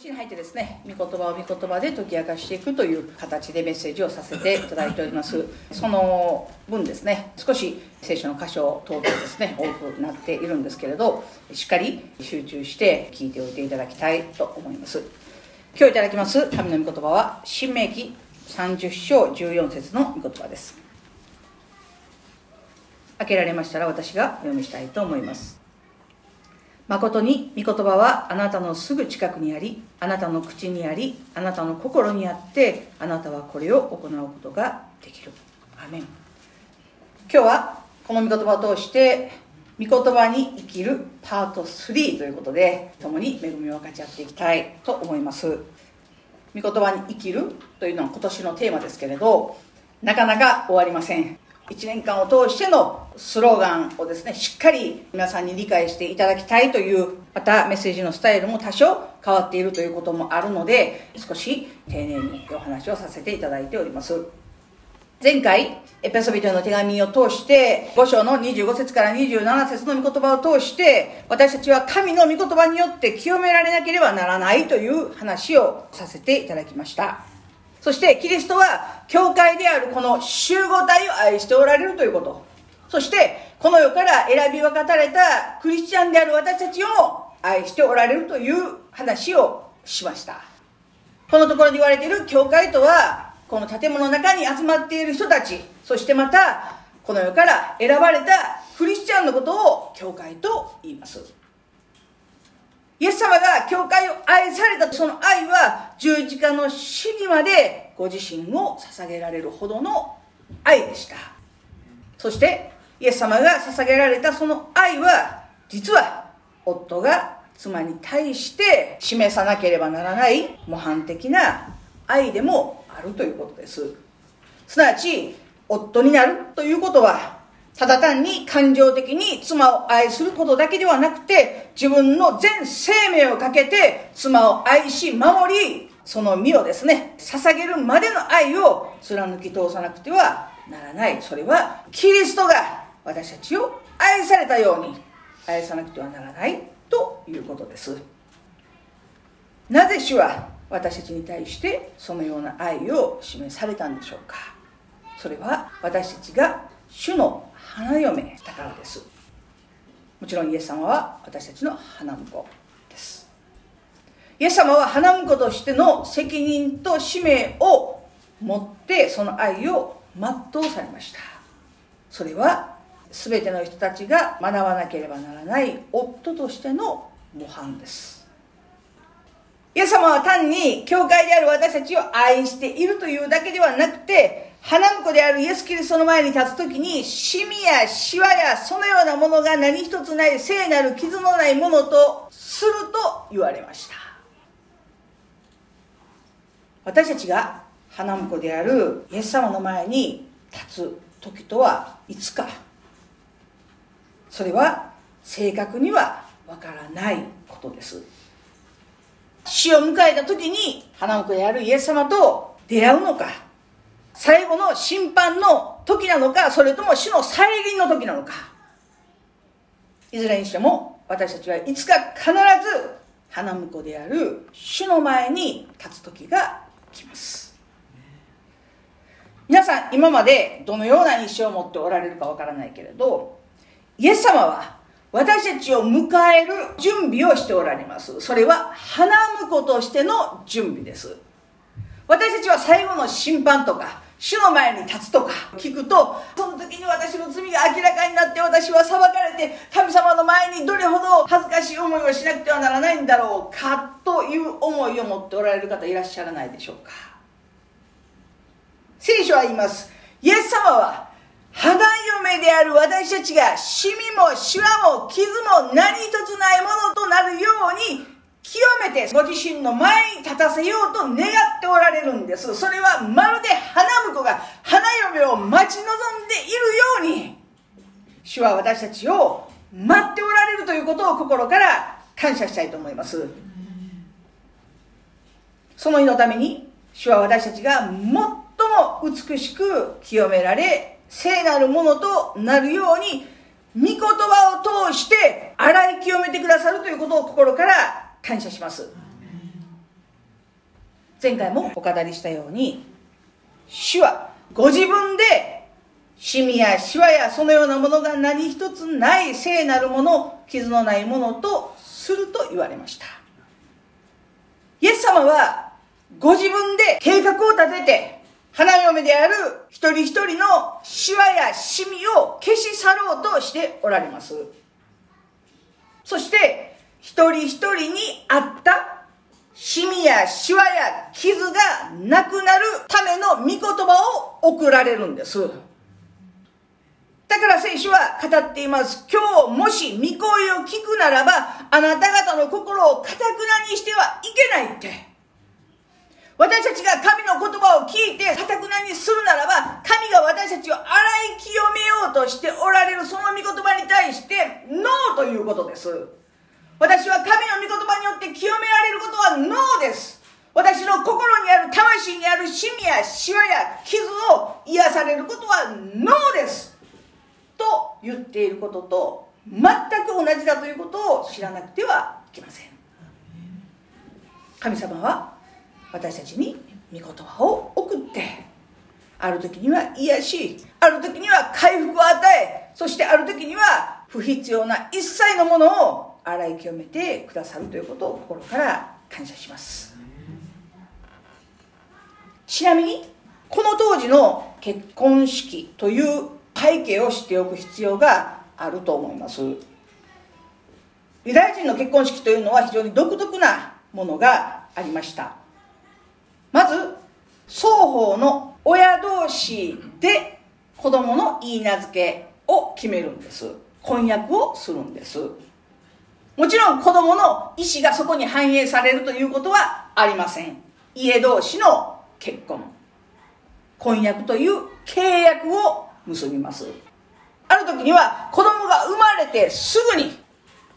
年に入ってですね御言葉を御言葉で解き明かしていくという形でメッセージをさせていただいております。その分ですね少し聖書の箇所等々ですね多くなっているんですけれどしっかり集中して聞いておいていただきたいと思います。今日いただきます神の御言葉は新明記30章14節の御言葉です。開けられましたら私がお読みしたいと思います。誠に御言葉はあなたのすぐ近くにありあなたの口にありあなたの心にあってあなたはこれを行うことができる。アメン。今日はこの御言葉を通して御言葉に生きるパート3ということで共に恵みを分かち合っていきたいと思います。御言葉に生きるというのは今年のテーマですけれどなかなか終わりません。1年間を通してのスローガンをですねしっかり皆さんに理解していただきたいというまたメッセージのスタイルも多少変わっているということもあるので少し丁寧にお話をさせていただいております。前回エペソビトへの手紙を通して5章の25節から27節の御言葉を通して私たちは神の御言葉によって清められなければならないという話をさせていただきました。そしてキリストは教会であるこの集合体を愛しておられるということ。そしてこの世から選び分かたれたクリスチャンである私たちを愛しておられるという話をしました。このところに言われている教会とはこの建物の中に集まっている人たち。そしてまたこの世から選ばれたクリスチャンのことを教会と言います。イエス様が教会を愛されたその愛は十字架の死にまでご自身を捧げられるほどの愛でした。そしてイエス様が捧げられたその愛は実は夫が妻に対して示さなければならない模範的な愛でもあるということです。すなわち夫になるということはただ単に感情的に妻を愛することだけではなくて、自分の全生命をかけて妻を愛し守り、その身をですね、捧げるまでの愛を貫き通さなくてはならない。それは、キリストが私たちを愛されたように愛さなくてはならないということです。なぜ主は私たちに対してそのような愛を示されたんでしょうか？それは私たちが主の花嫁だからです。もちろんイエス様は私たちの花婿です。イエス様は花婿としての責任と使命を持ってその愛を全うされました。それは全ての人たちが学ばなければならない夫としての模範です。イエス様は単に教会である私たちを愛しているというだけではなくて花婿であるイエス・キリストの前に立つ時に、シミやシワやそのようなものが何一つない聖なる傷のないものとすると言われました。私たちが花婿であるイエス様の前に立つ時とはいつか。それは正確にはわからないことです。死を迎えた時に花婿であるイエス様と出会うのか、最後の審判の時なのか、それとも死の再臨の時なのか。いずれにしても、私たちはいつか必ず花婿である主の前に立つ時が来ます。皆さん、今までどのような印象を持っておられるかわからないけれど、イエス様は私たちを迎える準備をしておられます。それは花婿としての準備です。私たちは最後の審判とか、主の前に立つとか聞くと、その時に私の罪が明らかになって私は裁かれて、神様の前にどれほど恥ずかしい思いをしなくてはならないんだろうかという思いを持っておられる方いらっしゃらないでしょうか。聖書は言います。イエス様は、肌嫁である私たちが、シミもシワも傷も何一つないものとなるように、清めてご自身の前に立たせようと願っておられるんです。それはまるで花婿が花嫁を待ち望んでいるように、主は私たちを待っておられるということを心から感謝したいと思います。その日のために、主は私たちが最も美しく清められ、聖なるものとなるように、御言葉を通して洗い清めてくださるということを心から感謝します。前回もお語りしたように主はご自分でシミやシワやそのようなものが何一つない聖なるもの傷のないものとすると言われました。イエス様はご自分で計画を立てて花嫁である一人一人のシワやシミを消し去ろうとしておられます。そして一人一人にあったシミやシワや傷がなくなるための御言葉を送られるんです。だから聖書は語っています。今日もし御声を聞くならば、あなた方の心をかたくなにしてはいけないって。私たちが神の言葉を聞いてかたくなにするならば、神が私たちを洗い清めようとしておられるその御言葉に対して、ノーということです。私は神の御言葉によって清められることはノーです。私の心にある魂にあるシミやシワや傷を癒されることはノーです。と言っていることと全く同じだということを知らなくてはいけません。神様は私たちに御言葉を送ってある時には癒しある時には回復を与えそしてある時には不必要な一切のものを洗い清めてくださるということを心から感謝します。ちなみにこの当時の結婚式という背景を知っておく必要があると思います。ユダヤ人の結婚式というのは非常に独特なものがありました。まず双方の親同士で子供の言い名付けを決めるんです。婚約をするんです。もちろん子供の意思がそこに反映されるということはありません。家同士の結婚。婚約という契約を結びます。ある時には子供が生まれてすぐに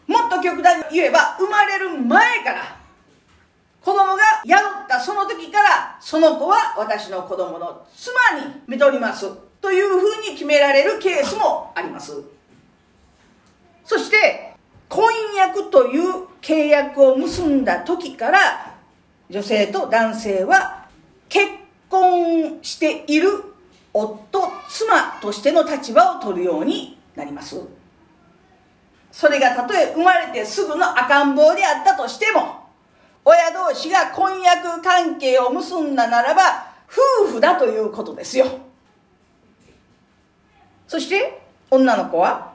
もっと極端に言えば生まれる前から子供が宿ったその時からその子は私の子供の妻に見とります。というふうに決められるケースもあります。そして婚約という契約を結んだ時から女性と男性は結婚している夫妻としての立場を取るようになります。それがたとえ生まれてすぐの赤ん坊であったとしても親同士が婚約関係を結んだならば夫婦だということですよ。そして女の子は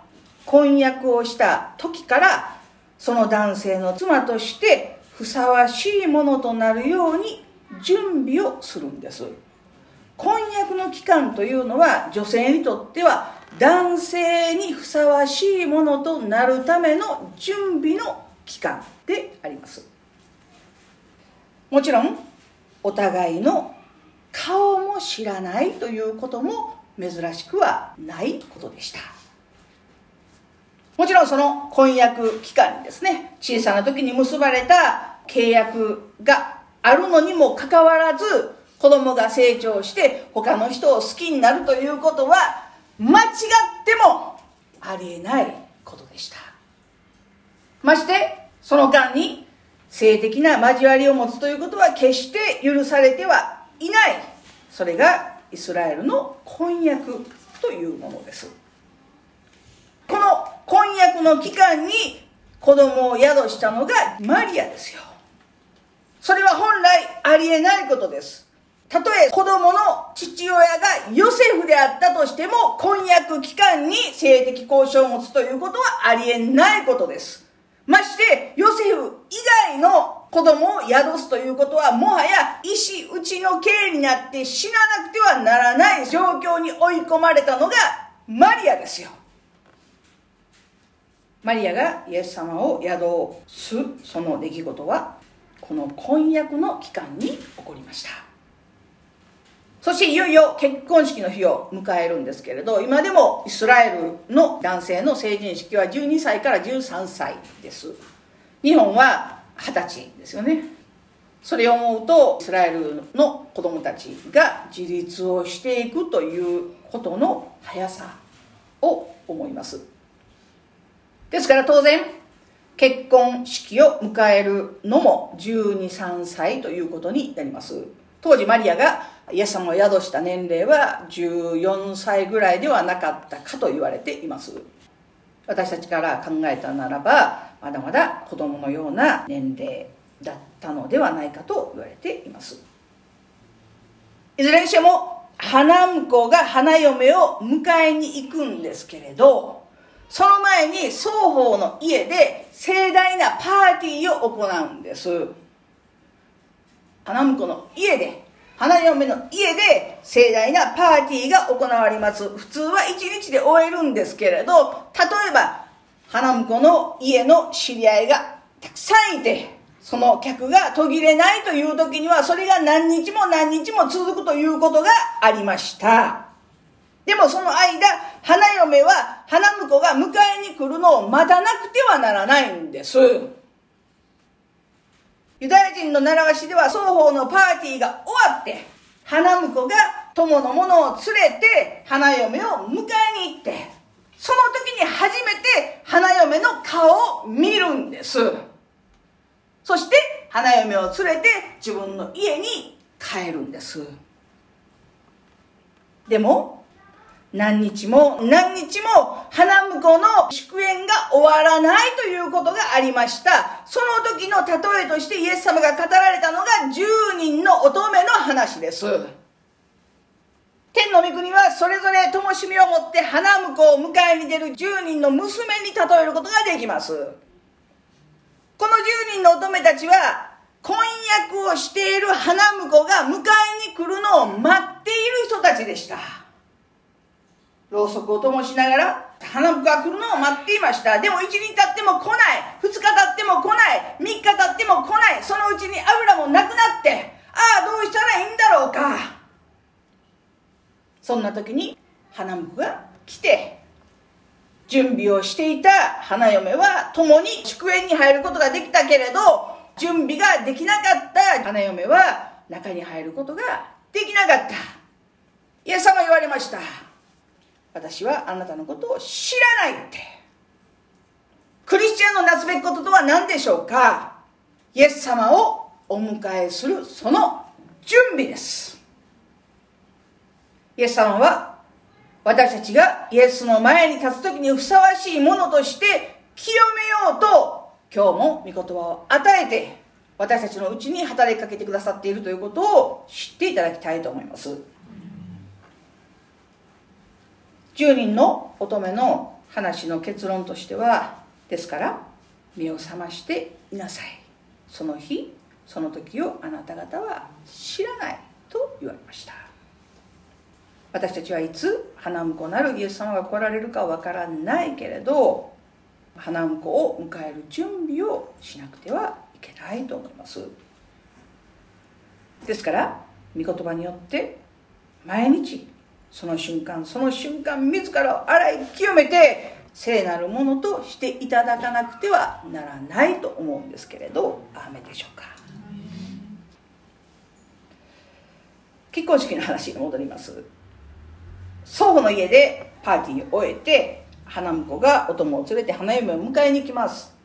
婚約をした時からその男性の妻としてふさわしいものとなるように準備をするんです。婚約の期間というのは女性にとっては男性にふさわしいものとなるための準備の期間であります。もちろんお互いの顔も知らないということも珍しくはないことでした。もちろんその婚約期間にですね、小さな時に結ばれた契約があるのにもかかわらず、子供が成長して他の人を好きになるということは、間違ってもありえないことでした。まして、その間に性的な交わりを持つということは決して許されてはいない。それがイスラエルの婚約というものです。この婚約の期間に子供を宿したのがマリアですよ。それは本来ありえないことです。たとえ子供の父親がヨセフであったとしても婚約期間に性的交渉を持つということはありえないことです。まして、ヨセフ以外の子供を宿すということはもはや石打ちの刑になって死ななくてはならない状況に追い込まれたのがマリアですよ。マリアがイエス様を宿すその出来事はこの婚約の期間に起こりました。そしていよいよ結婚式の日を迎えるんですけれど今でもイスラエルの男性の成人式は12歳から13歳です。日本は20歳ですよね。それを思うとイスラエルの子供たちが自立をしていくということの速さを思います。ですから当然結婚式を迎えるのも12、3歳ということになります。当時マリアがイエス様を宿した年齢は14歳ぐらいではなかったかと言われています。私たちから考えたならば、まだまだ子供のような年齢だったのではないかと言われています。いずれにしても、花婿が花嫁を迎えに行くんですけれど、その前に双方の家で盛大なパーティーを行うんです。花婿の家で、花嫁の家で盛大なパーティーが行われます。普通は一日で終えるんですけれど、例えば、花婿の家の知り合いがたくさんいて、その客が途切れないという時には、それが何日も何日も続くということがありました。でもその間、花嫁は花婿が迎えに来るのを待たなくてはならないんです。ユダヤ人の習わしでは双方のパーティーが終わって、花婿が友の者を連れて花嫁を迎えに行って、その時に初めて花嫁の顔を見るんです。そして花嫁を連れて自分の家に帰るんです。でも、何日も何日も花婿の祝宴が終わらないということがありました。その時の例えとしてイエス様が語られたのが10人の乙女の話です。天の御国はそれぞれ灯火を持って花婿を迎えに出る10人の娘に例えることができます。この10人の乙女たちは婚約をしている花婿が迎えに来るのを待っている人たちでした。ろうそくを灯しながら花婿が来るのを待っていました。でも1日経っても来ない。2日経っても来ない。3日経っても来ない。そのうちに油もなくなってああどうしたらいいんだろうか。そんな時に花婿が来て準備をしていた花嫁は共に祝宴に入ることができたけれど準備ができなかった花嫁は中に入ることができなかった。イエス様言われました。私はあなたのことを知らないって。クリスチャンのなすべきこととは何でしょうか？イエス様をお迎えするその準備です。イエス様は私たちがイエスの前に立つ時にふさわしいものとして清めようと今日も御言葉を与えて私たちのうちに働きかけてくださっているということを知っていただきたいと思います。10人の乙女の話の結論としてはですから目を覚ましていなさい。その日その時をあなた方は知らないと言われました。私たちはいつ花婿なるイエス様が来られるかわからないけれど花婿を迎える準備をしなくてはいけないと思います。ですから御言葉によって毎日その瞬間その瞬間自らを洗い清めて聖なるものとしていただかなくてはならないと思うんですけれど雨でしょうか。結婚式の話に戻ります。祖母の家でパーティーを終えて花婿がお供を連れて花嫁を迎えに行きます。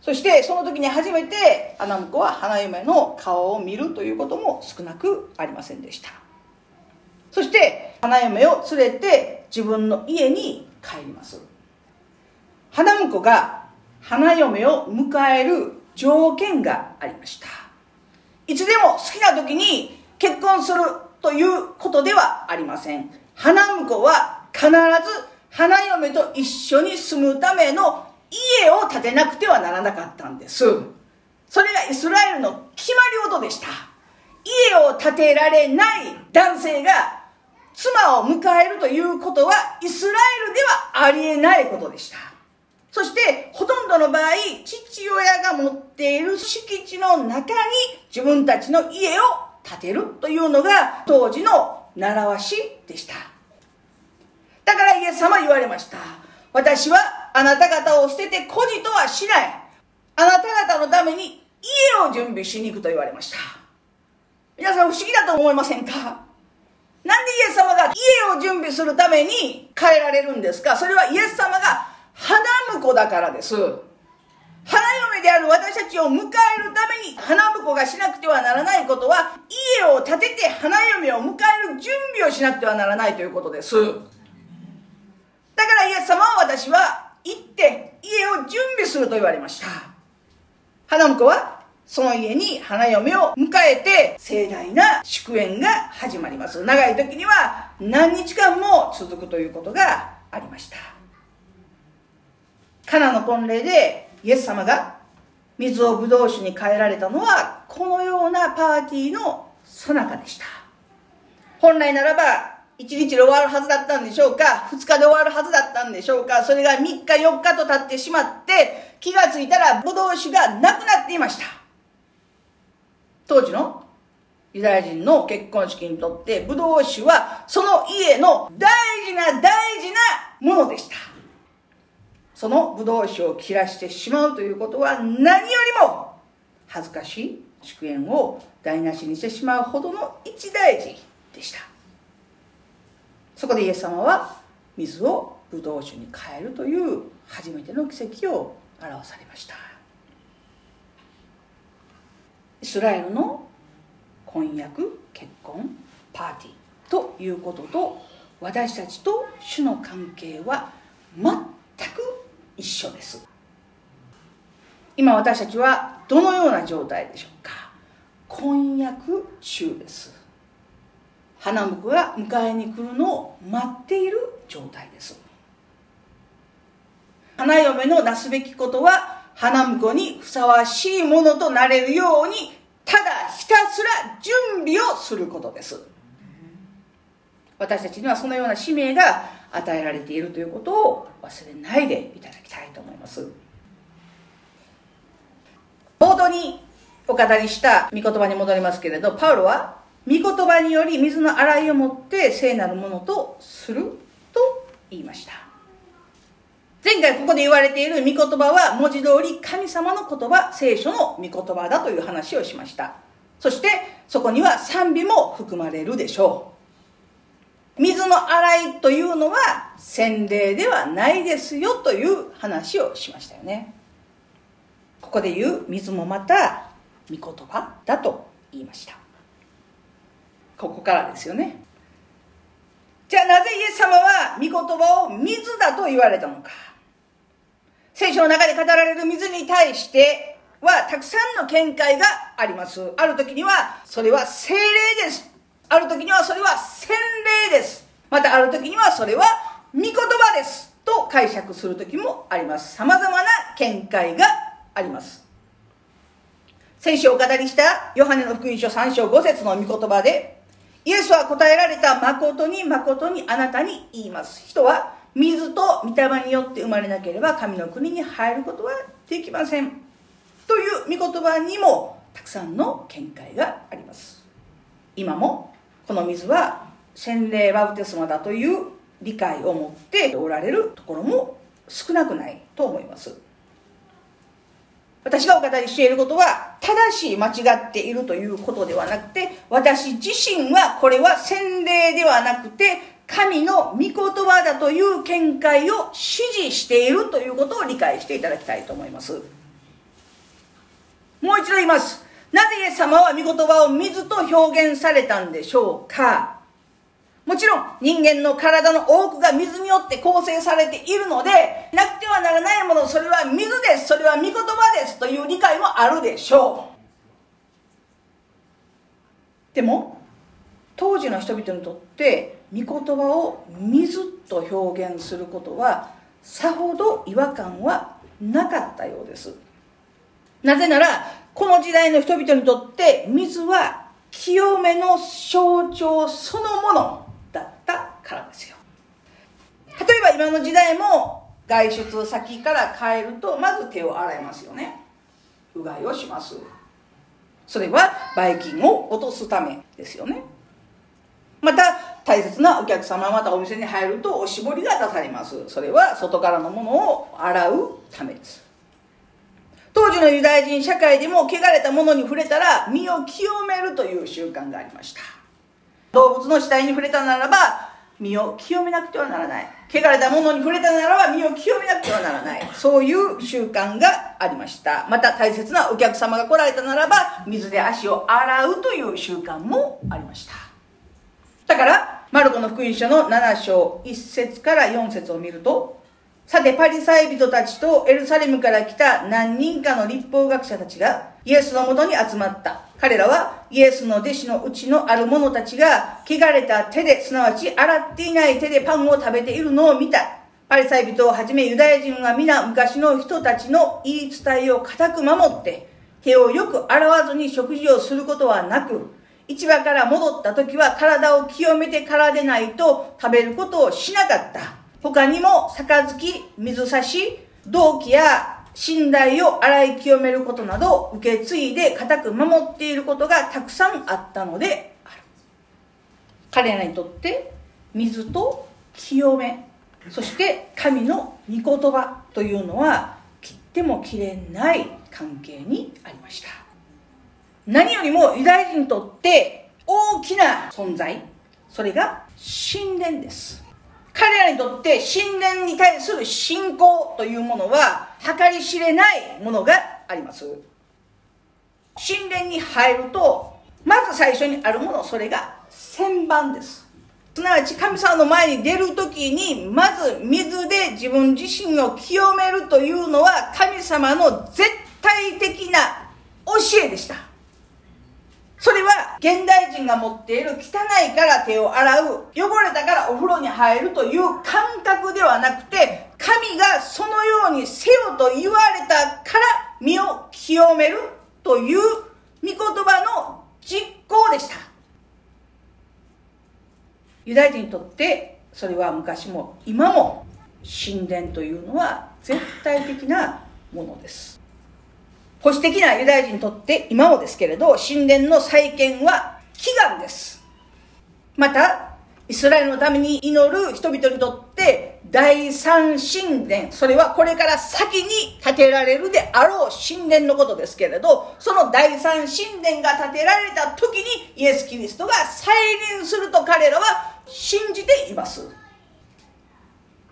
そしてその時に初めて花婿は花嫁の顔を見るということも少なくありませんでした。そして花嫁を連れて自分の家に帰ります。花婿が花嫁を迎える条件がありました。いつでも好きな時に結婚するということではありません。花婿は必ず花嫁と一緒に住むための家を建てなくてはならなかったんです。それがイスラエルの決まり事でした。家を建てられない男性が妻を迎えるということはイスラエルではありえないことでした。そしてほとんどの場合、父親が持っている敷地の中に自分たちの家を建てるというのが当時の習わしでした。だからイエス様言われました。私はあなた方を捨てて孤児とはしない。あなた方のために家を準備しに行くと言われました。皆さん不思議だと思いませんか？なんでイエス様が家を準備するために変えられるんですか？それはイエス様が花婿だからです。花嫁である私たちを迎えるために花婿がしなくてはならないことは家を建てて花嫁を迎える準備をしなくてはならないということです。だからイエス様は私は行って家を準備すると言われました。花婿はその家に花嫁を迎えて盛大な祝宴が始まります。長い時には何日間も続くということがありました。カナの婚礼でイエス様が水をブドウ酒に変えられたのはこのようなパーティーの最中でした。本来ならば1日で終わるはずだったんでしょうか。2日で終わるはずだったんでしょうか。それが3日4日と経ってしまって気がついたらブドウ酒がなくなっていました。当時のユダヤ人の結婚式にとってブドウ酒はその家の大事な大事なものでした。そのブドウ酒を切らしてしまうということは何よりも恥ずかしい祝宴を台無しにしてしまうほどの一大事でした。そこでイエス様は水をブドウ酒に変えるという初めての奇跡を表されました。イスラエルの婚約結婚パーティーということと私たちと主の関係は全く一緒です。今私たちはどのような状態でしょうか？婚約中です。花婿が迎えに来るのを待っている状態です。花嫁のなすべきことは花婿にふさわしいものとなれるようにただひたすら準備をすることです。私たちにはそのような使命が与えられているということを忘れないでいただきたいと思います。冒頭にお語りした御言葉に戻りますけれどパウロは御言葉により水の洗いをもって聖なるものとすると言いました。前回ここで言われている御言葉は文字通り神様の言葉聖書の御言葉だという話をしました。そしてそこには賛美も含まれるでしょう。水の洗いというのは洗礼ではないですよという話をしましたよね。ここで言う水もまた御言葉だと言いました。ここからですよね。じゃあなぜイエス様は御言葉を水だと言われたのか。聖書の中で語られる水に対してはたくさんの見解があります。ある時にはそれは精霊です。ある時にはそれは洗礼です。またある時にはそれは御言葉です。と解釈する時もあります。様々な見解があります。先週お語りしたヨハネの福音書3章5節の御言葉でイエスは答えられた誠に誠にあなたに言います。人は水と御霊によって生まれなければ神の国に入ることはできません。という御言葉にもたくさんの見解があります。今もこの水は洗礼バウテスマだという理解を持っておられるところも少なくないと思います。私がお語りしていることは正しい間違っているということではなくて私自身はこれは洗礼ではなくて神の御言葉だという見解を支持しているということを理解していただきたいと思います。もう一度言います。なぜイエス様は御言葉を水と表現されたんでしょうか？もちろん人間の体の多くが水によって構成されているので、なくてはならないもの、それは水です、それは御言葉ですという理解もあるでしょう。でも、当時の人々にとって、御言葉を水と表現することは、さほど違和感はなかったようです。なぜなら、この時代の人々にとって水は清めの象徴そのものだったからですよ。例えば今の時代も外出先から帰るとまず手を洗いますよね。うがいをします。それはばい菌を落とすためですよね。また大切なお客様またお店に入るとおしぼりが出されます。それは外からのものを洗うためです。当時のユダヤ人社会でも汚れたものに触れたら身を清めるという習慣がありました。動物の死体に触れたならば身を清めなくてはならない。汚れたものに触れたならば身を清めなくてはならない。そういう習慣がありました。また大切なお客様が来られたならば水で足を洗うという習慣もありました。だからマルコの福音書の7章1節から4節を見るとさてパリサイ人たちとエルサレムから来た何人かの立法学者たちがイエスのもとに集まった彼らはイエスの弟子のうちのある者たちが汚れた手で、すなわち洗っていない手でパンを食べているのを見た。パリサイ人をはじめユダヤ人は皆昔の人たちの言い伝えを固く守って、手をよく洗わずに食事をすることはなく、市場から戻った時は体を清めてからでないと食べることをしなかった。他にも、杯、水差し、銅器や信頼を洗い清めることなど受け継いで固く守っていることがたくさんあったのである彼らにとって水と清めそして神の御言葉というのは切っても切れない関係にありました何よりもユダヤ人にとって大きな存在。それが神殿です。彼らにとって神殿に対する信仰というものは計り知れないものがあります。神殿に入るとまず最初にあるものそれが旋盤です。すなわち神様の前に出る時にまず水で自分自身を清めるというのは神様の絶対的な教えでした。それは現代人が持っている汚いから手を洗う、汚れたからお風呂に入るという感覚ではなくて、神がそのようにせよと言われたから身を清めるという御言葉の実行でした。ユダヤ人にとってそれは昔も今も神殿というのは絶対的なものです。保守的なユダヤ人にとって今もですけれど、神殿の再建は祈願です。また、イスラエルのために祈る人々にとって第三神殿、それはこれから先に建てられるであろう神殿のことですけれど、その第三神殿が建てられた時にイエス・キリストが再臨すると彼らは信じています。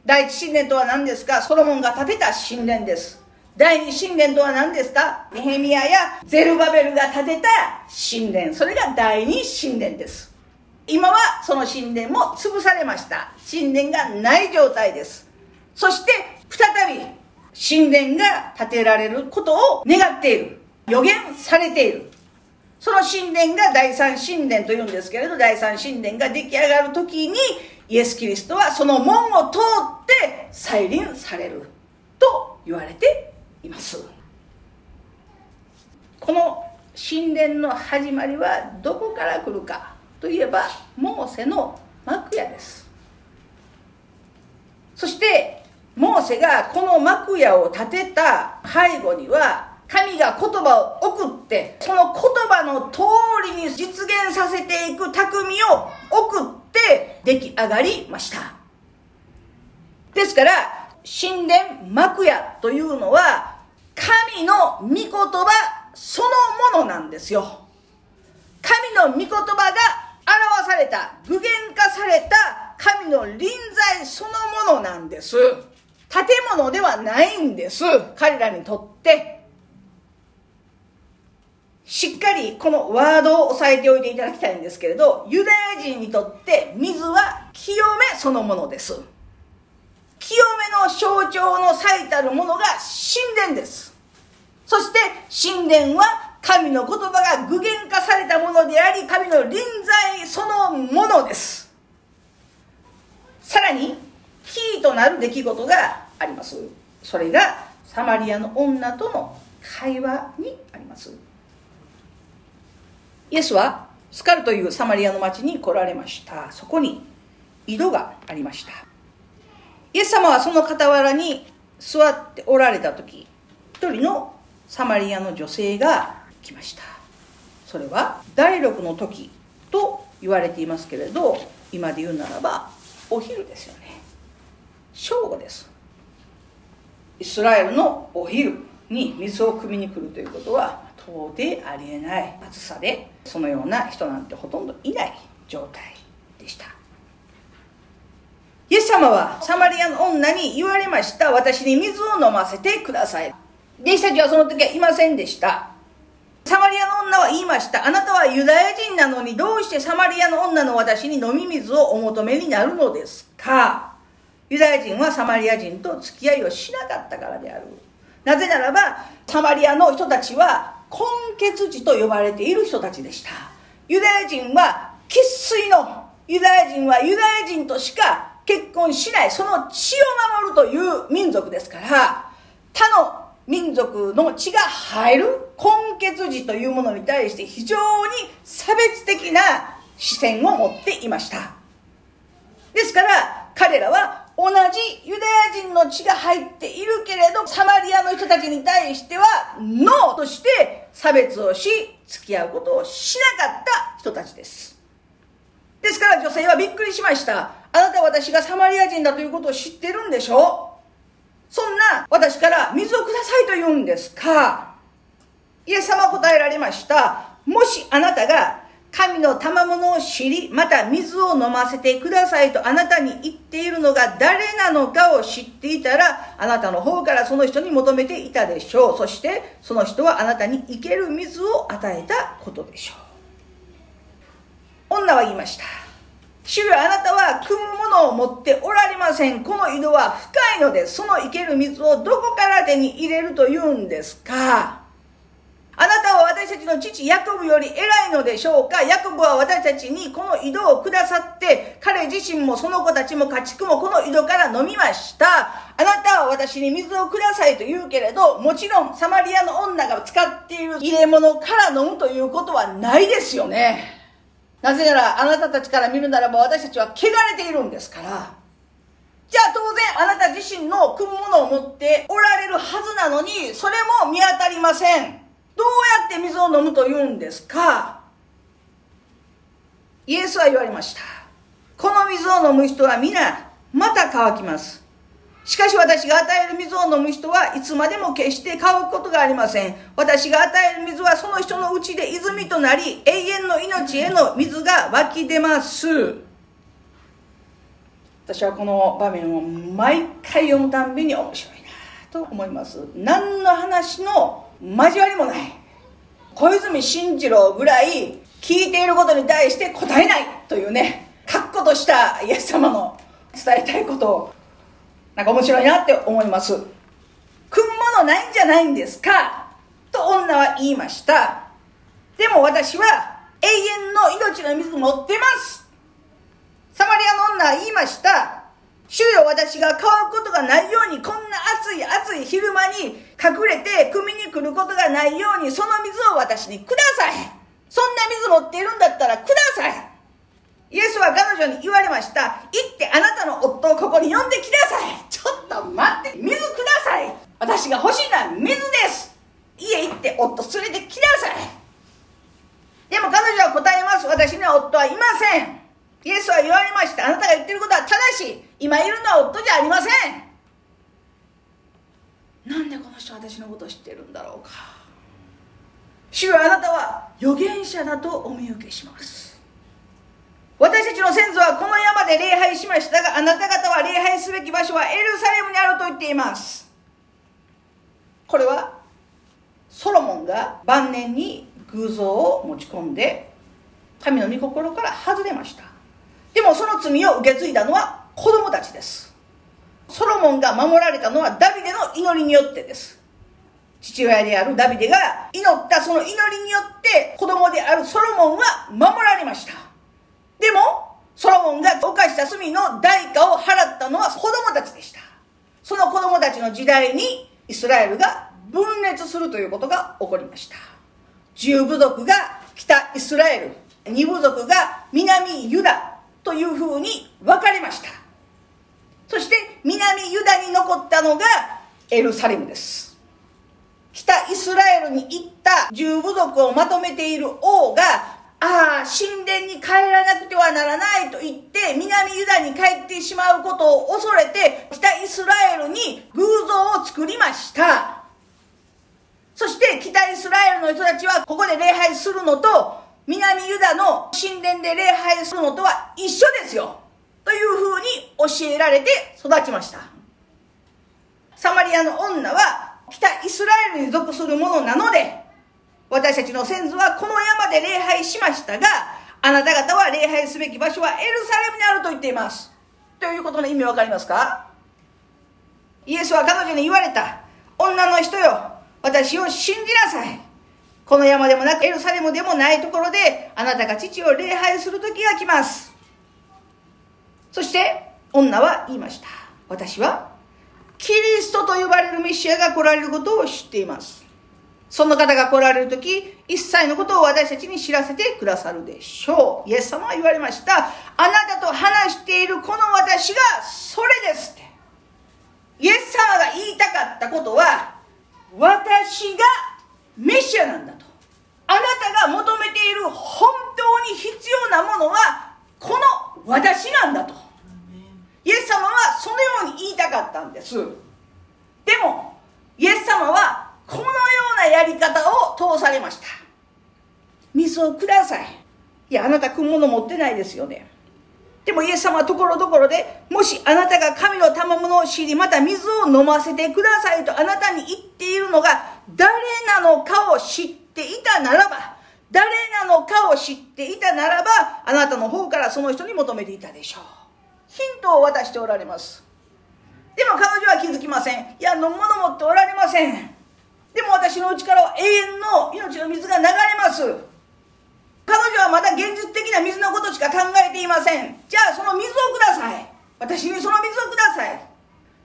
第一神殿とは何ですか？ソロモンが建てた神殿です。第二神殿とは何ですか？ネヘミヤやゼルバベルが建てた神殿。それが第二神殿です。今はその神殿も潰されました。神殿がない状態です。そして再び神殿が建てられることを願っている。予言されている。その神殿が第三神殿というんですけれど、第三神殿が出来上がる時に、イエス・キリストはその門を通って再臨されると言われています。この神殿の始まりはどこから来るかといえばモーセの幕屋です。そしてモーセがこの幕屋を建てた背後には神が言葉を送ってその言葉の通りに実現させていく匠を送って出来上がりました。ですから神殿幕屋というのは神の御言葉そのものなんですよ。神の御言葉が表された具現化された神の臨在そのものなんです。建物ではないんです彼らにとって。しっかりこのワードを押さえておいていただきたいんですけれどユダヤ人にとって水は清めそのものです。清めの象徴の最たるものが神殿です。そして神殿は神の言葉が具現化されたものであり、神の臨在そのものです。さらに、キーとなる出来事があります。それがサマリアの女との会話にあります。イエスはスカルというサマリアの町に来られました。そこに井戸がありました。イエス様はその傍らに座っておられた時一人のサマリアの女性が来ました。それは第六の時と言われていますけれど今で言うならばお昼ですよね。正午です。イスラエルのお昼に水を汲みに来るということは到底ありえない。暑さでそのような人なんてほとんどいない状態でした。イエス様はサマリアの女に言われました。私に水を飲ませてください。弟子たちはその時はいませんでした。サマリアの女は言いました。あなたはユダヤ人なのにどうしてサマリアの女の私に飲み水をお求めになるのですか？ユダヤ人はサマリア人と付き合いをしなかったからである。なぜならば、サマリアの人たちは根血児と呼ばれている人たちでした。ユダヤ人は生粋の、ユダヤ人はユダヤ人としか結婚しない、その血を守るという民族ですから、他の民族の血が入る根血児というものに対して非常に差別的な視線を持っていました。ですから、彼らは同じユダヤ人の血が入っているけれど、サマリアの人たちに対しては、ノーとして差別をし、付き合うことをしなかった人たちです。ですから女性はびっくりしました。あなた私がサマリア人だということを知ってるんでしょ？そんな私から水をくださいと言うんですか？イエス様答えられました。もしあなたが神の賜物を知り、また水を飲ませてくださいとあなたに言っているのが誰なのかを知っていたら、あなたの方からその人に求めていたでしょう。そしてその人はあなたに生ける水を与えたことでしょう。女は言いました。主よあなたは汲むものを持っておられません。この井戸は深いので、その生ける水をどこから手に入れるというんですか？あなたは私たちの父ヤコブより偉いのでしょうか？ヤコブは私たちにこの井戸をくださって、彼自身もその子たちも家畜もこの井戸から飲みました。あなたは私に水をくださいと言うけれど、もちろんサマリアの女が使っている入れ物から飲むということはないですよね。なぜならあなたたちから見るならば私たちは汚れているんですから。じゃあ当然あなた自身の組むものを持っておられるはずなのに、それも見当たりません。どうやって水を飲むと言うんですか？イエスは言われました。この水を飲む人は皆、また乾きます。しかし私が与える水を飲む人はいつまでも決して乾くことがありません。私が与える水はその人のうちで泉となり、永遠の命への水が湧き出ます。私はこの場面を毎回読むたんびに面白いなと思います。何の話の交わりもない。小泉進次郎ぐらい聞いていることに対して答えないというね、確固としたイエス様の伝えたいことをなんか面白いなって思います。組むものないんじゃないんですか？と女は言いました。でも私は永遠の命の水持ってます。サマリアの女は言いました。主よ私が乾くことがないようにこんな暑い暑い昼間に隠れて汲みに来ることがないようにその水を私にください。そんな水持っているんだったらください。イエスは彼女に言われました。行ってあなたの夫をここに呼んできなさい。ちょっと待って、水ください。私が欲しいのは水です。家行って夫連れてきなさい。でも彼女は答えます。私には夫はいません。イエスは言われました。あなたが言ってることは正しい。今いるのは夫じゃありません。なんでこの人私のことを知ってるんだろうか。主はあなたは預言者だとお見受けします。私たちの先祖はこの山で礼拝しましたが、あなた方は礼拝すべき場所はエルサレムにあると言っています。これは、ソロモンが晩年に偶像を持ち込んで、神の御心から外れました。でもその罪を受け継いだのは子供たちです。ソロモンが守られたのはダビデの祈りによってです。父親であるダビデが祈ったその祈りによって子供であるソロモンは守られました。でも、ソロモンが犯した罪の代価を払ったのは子供たちでした。その子供たちの時代にイスラエルが分裂するということが起こりました。十部族が北イスラエル、二部族が南ユダというふうに分かれました。そして南ユダに残ったのがエルサレムです。北イスラエルに行った十部族をまとめている王がああ、神殿に帰らなくてはならないと言って、南ユダに帰ってしまうことを恐れて、北イスラエルに偶像を作りました。そして北イスラエルの人たちはここで礼拝するのと、南ユダの神殿で礼拝するのとは一緒ですよ。というふうに教えられて育ちましたサマリアの女は北イスラエルに属するものなので私たちの先祖はこの山で礼拝しましたがあなた方は礼拝すべき場所はエルサレムにあると言っています。ということの意味わかりますか？イエスは彼女に言われた。女の人よ私を信じなさい。この山でもなくエルサレムでもないところであなたが父を礼拝する時が来ます。そして女は言いました。私はキリストと呼ばれるメシアが来られることを知っています。その方が来られる時一切のことを私たちに知らせてくださるでしょう。イエス様は言われました。あなたと話しているこの私がそれですって。イエス様が言いたかったことは私がメシアなんだと。あなたが求めている本当に必要なものはこの私なんだと。イエス様はそのように言いたかったんです。でもイエス様はこのようなやり方を通されました。水をください。いやあなた汲むもの持ってないですよね。でもイエス様はところどころでもしあなたが神の賜物を知りまた水を飲ませてくださいとあなたに言っているのが誰なのかを知っていたならば誰なのかを知っていたならばあなたの方からその人に求めていたでしょう。ヒントを渡しておられます。でも彼女は気づきません。いや飲むもの持っておられません。でも私の内から永遠の命の水が流れます。彼女はまだ現実的な水のことしか考えていません。じゃあその水をください。私にその水をください。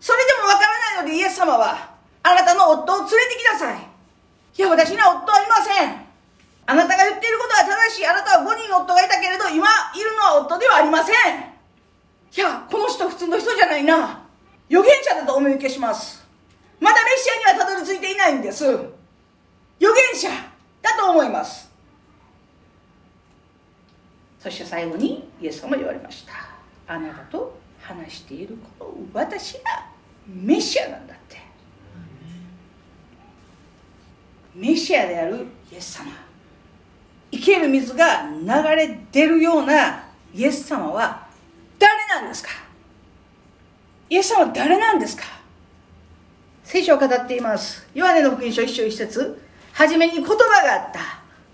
それでもわからないのでイエス様はあなたの夫を連れてきなさい。いや私には夫はいません。あなたが言っていることは正しい。あなたは5人夫がいたけれど今いるのは夫ではありません。いやこの人普通の人じゃないな。預言者だとお見受けします。まだメシアにはたどり着いていないんです。預言者だと思います。そして最後にイエス様は言われました。あなたと話しているこの私がメシアなんだって。メシアであるイエス様。生ける水が流れ出るようなイエス様は誰なんですか？イエス様は誰なんですか？聖書を語っています。ヨハネの福音書一章一節。初めに言葉があった。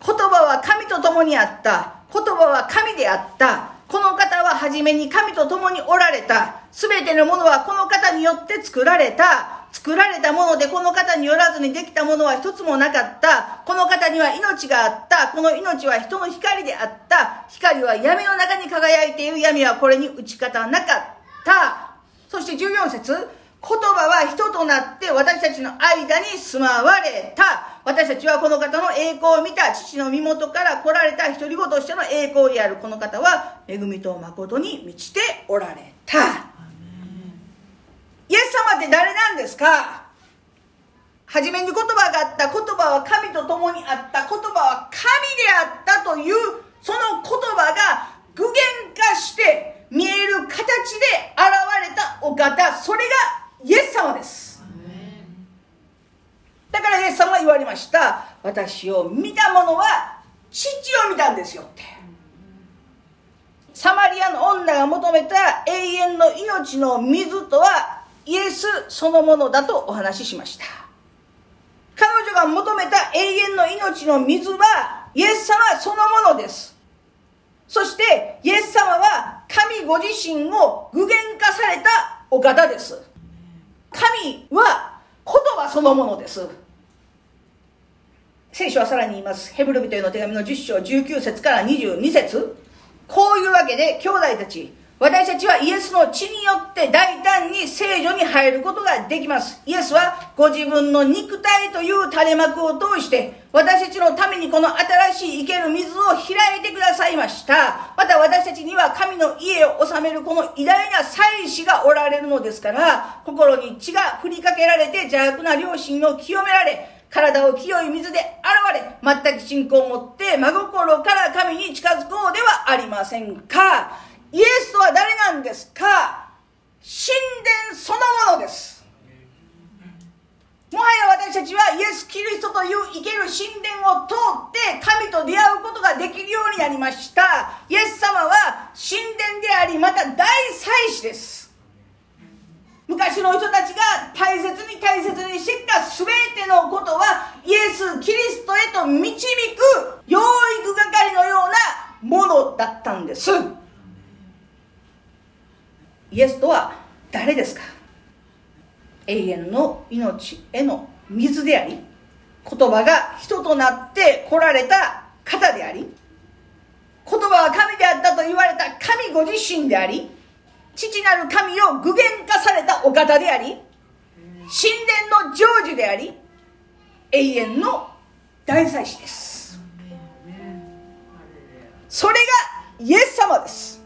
言葉は神と共にあった。言葉は神であった。この方は初めに神と共におられた。全てのものはこの方によって作られた。作られたものでこの方によらずにできたものは一つもなかった。この方には命があった。この命は人の光であった。光は闇の中に輝いている。闇はこれに打ち勝たなかった。そして14節。言葉は人となって私たちの間に住まわれた。私たちはこの方の栄光を見た父の身元から来られた独り子としての栄光であるこの方は恵みと誠に満ちておられた。イエス様って誰なんですか？初めに言葉があった言葉は神と共にあった言葉は神であったというその言葉が具現化して見える形で現れたお方それがイエス様です。だからイエス様は言われました。私を見た者は父を見たんですよって。サマリアの女が求めた永遠の命の水とはイエスそのものだとお話ししました。彼女が求めた永遠の命の水はイエス様そのものです。そしてイエス様は神ご自身を具現化されたお方です。神は言葉そのものです。聖書はさらに言います。ヘブル人への手紙の10章19節から22節。こういうわけで兄弟たち私たちはイエスの血によって大胆に聖女に入ることができます。イエスはご自分の肉体という垂れ幕を通して私たちのためにこの新しい生ける水を開いてくださいました。また私たちには神の家を治めるこの偉大な祭司がおられるのですから、心に血が振りかけられて邪悪な良心を清められ、体を清い水で洗われ、全く信仰を持って真心から神に近づこうではありませんか。イエスとは誰なんですか？神殿そのものです。もはや私たちはイエス・キリストという生ける神殿を通って神と出会うことができるようになりました。イエス様は神殿でありまた大祭司です。昔の人たちが大切に大切にしてきた全てのことはイエス・キリストへと導く養育係のようなものだったんです。イエスとは誰ですか？永遠の命への水であり言葉が人となって来られた方であり言葉は神であったと言われた神ご自身であり父なる神を具現化されたお方であり神殿の成就であり永遠の大祭司です。それがイエス様です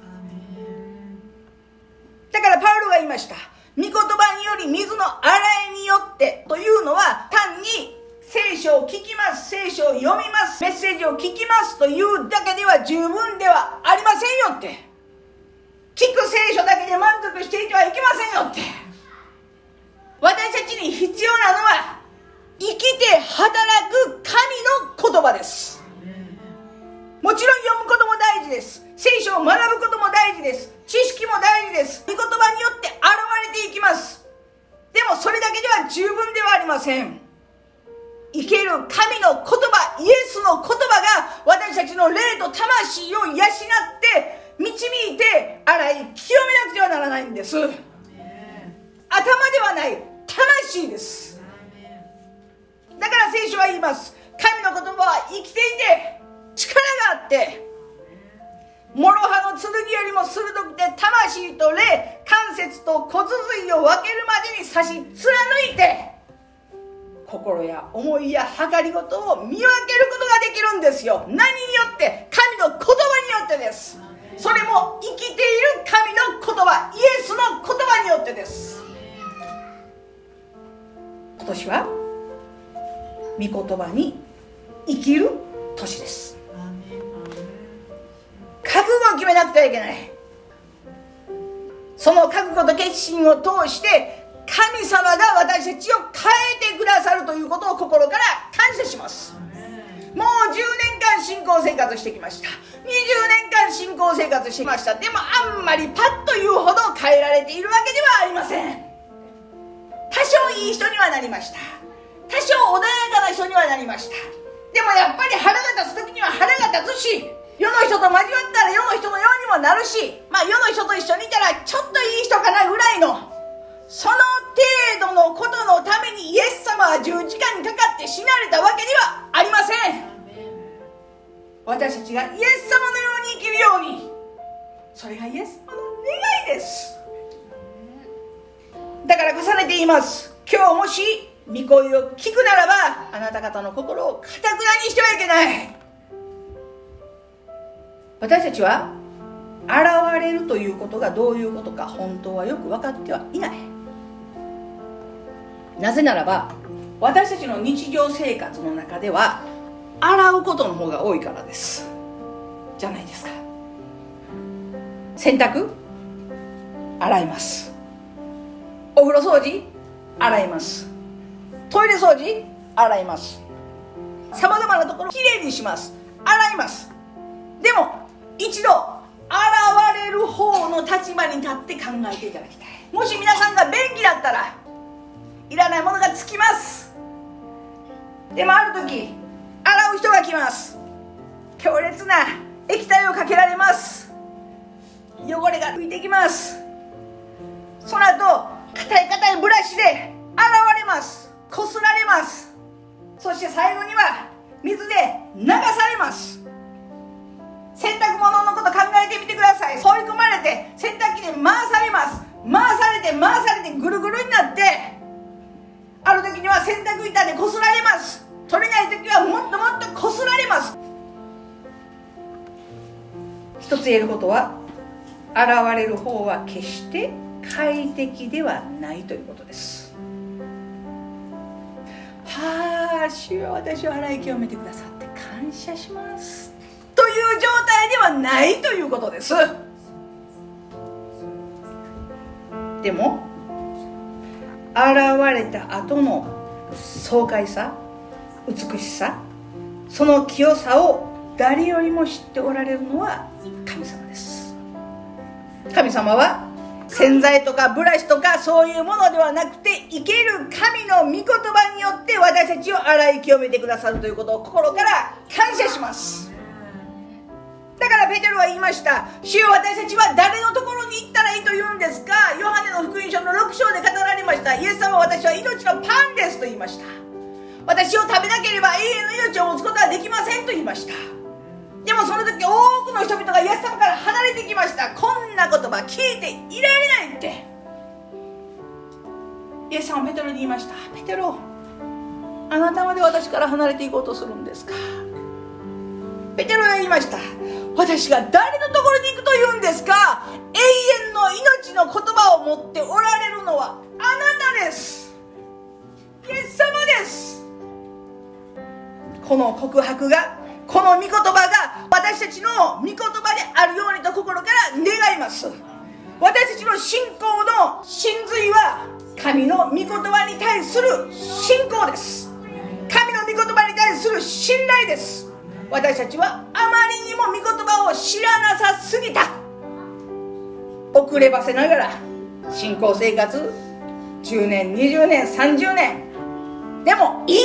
だからパウロが言いました。御言葉により水の洗いによってというのは単に聖書を聞きます聖書を読みますメッセージを聞きますというだけでは十分ではありませんよって。聞く聖書だけで満足していてはいけませんよって。私たちに必要なのは生きて働く神の言葉です。もちろん読むことも大事です。聖書を学ぶことも大事です。知識も大事です。御言葉によって現れていきます。でもそれだけでは十分ではありません。生ける神の言葉イエスの言葉が私たちの霊と魂を養って導いて洗い清めなくてはならないんです。頭ではない魂です。だから聖書は言います。神の言葉は生きていて力があって諸刃の剣よりも鋭くて魂と霊関節と骨髄を分けるまでに差し貫いて心や思いや計りごとを見分けることができるんですよ。何によって神の言葉によってです。それも生きている神の言葉イエスの言葉によってです今年は御言葉に生きるくてはいけない。その覚悟と決心を通して神様が私たちを変えてくださるということを心から感謝します。もう10年間信仰生活してきました。20年間信仰生活してきました。でもあんまりパッと言うほど変えられているわけではありません。多少いい人にはなりました。多少穏やかな人にはなりました。でもやっぱり腹が立つ時には腹が立つし世の人と交わったら世の人のようにもなるしまあ世の人と一緒にいたらちょっといい人かなぐらいのその程度のことのためにイエス様は十字架にかかって死なれたわけではありません。私たちがイエス様のように生きるようにそれがイエス様の願いです。だから重ねて言います。今日もし御声を聞くならばあなた方の心をかたくなにしてはいけない。私たちは現れるということがどういうことか本当はよく分かってはいない。なぜならば私たちの日常生活の中では洗うことの方が多いからです。じゃないですか。洗濯洗います。お風呂掃除洗います。トイレ掃除洗います。さまざまなところきれいにします。洗います。でも一度現れる方の立場に立って考えていただきたい。もし皆さんが便器だったらいらないものがつきます。でもある時洗う人が来ます。強烈な液体をかけられます。汚れが浮いてきます。その後硬い硬いブラシで洗われます。こすられます。そして最後には水で流されます。洗濯物のこと考えてみてください。放り込まれて洗濯機で回されます。回されて回されてぐるぐるになってある時には洗濯板でこすられます。取れない時はもっともっとこすられます。一つ言えることは現れる方は決して快適ではないということです。はあ主よ私を洗い清めてくださって感謝します。という状態ではないということです。でも現れた後の爽快さ美しさその清さを誰よりも知っておられるのは神様です。神様は洗剤とかブラシとかそういうものではなくて生ける神の御言葉によって私たちを洗い清めてくださるということを心から感謝します。からペテロは言いました。主よ私たちは誰のところに行ったらいいと言うんですか？ヨハネの福音書の6章で語られました。イエス様は私は命のパンですと言いました。私を食べなければ永遠の命を持つことはできませんと言いました。でもその時多くの人々がイエス様から離れてきました。こんな言葉聞いていられないって。イエス様はペテロに言いました。ペテロあなたまで私から離れていこうとするんですか？ペテロが言いました。私が誰のところに行くと言うんですか？永遠の命の言葉を持っておられるのはあなたです。イエス様です。この告白がこの御言葉が私たちの御言葉であるようにと心から願います。私たちの信仰の真髄は神の御言葉に対する信仰です。神の御言葉に対する信頼です。私たちはあまりにも御言葉を知らなさすぎた。遅ればせながら信仰生活10年20年30年。でもいい。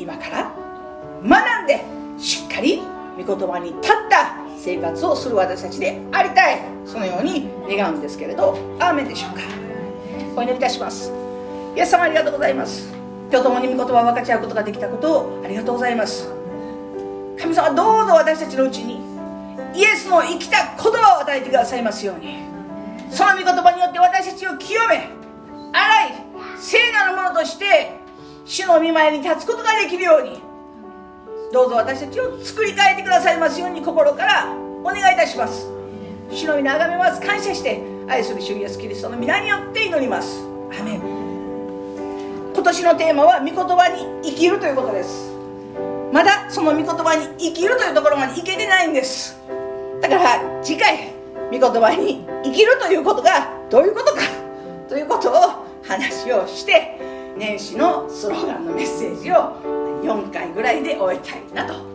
今から学んでしっかり御言葉に立った生活をする私たちでありたい。そのように願うんですけれどアーメンでしょうか。お祈りいたします。イエス様ありがとうございます。今日共に御言葉を分かち合うことができたことをありがとうございます。神様どうぞ私たちのうちにイエスの生きた言葉を与えてくださいますように。その御言葉によって私たちを清め洗い聖なるものとして主の御前に立つことができるようにどうぞ私たちを作り変えてくださいますように心からお願いいたします。主の皆あがめます。感謝して愛する主イエスキリストの皆によって祈ります。アメン。今年のテーマは御言葉に生きるということです。まだその御言葉に生きるというところまでいけてないんです。だから次回御言葉に生きるということがどういうことかということを話をして年始のスローガンのメッセージを4回ぐらいで終えたいなと思って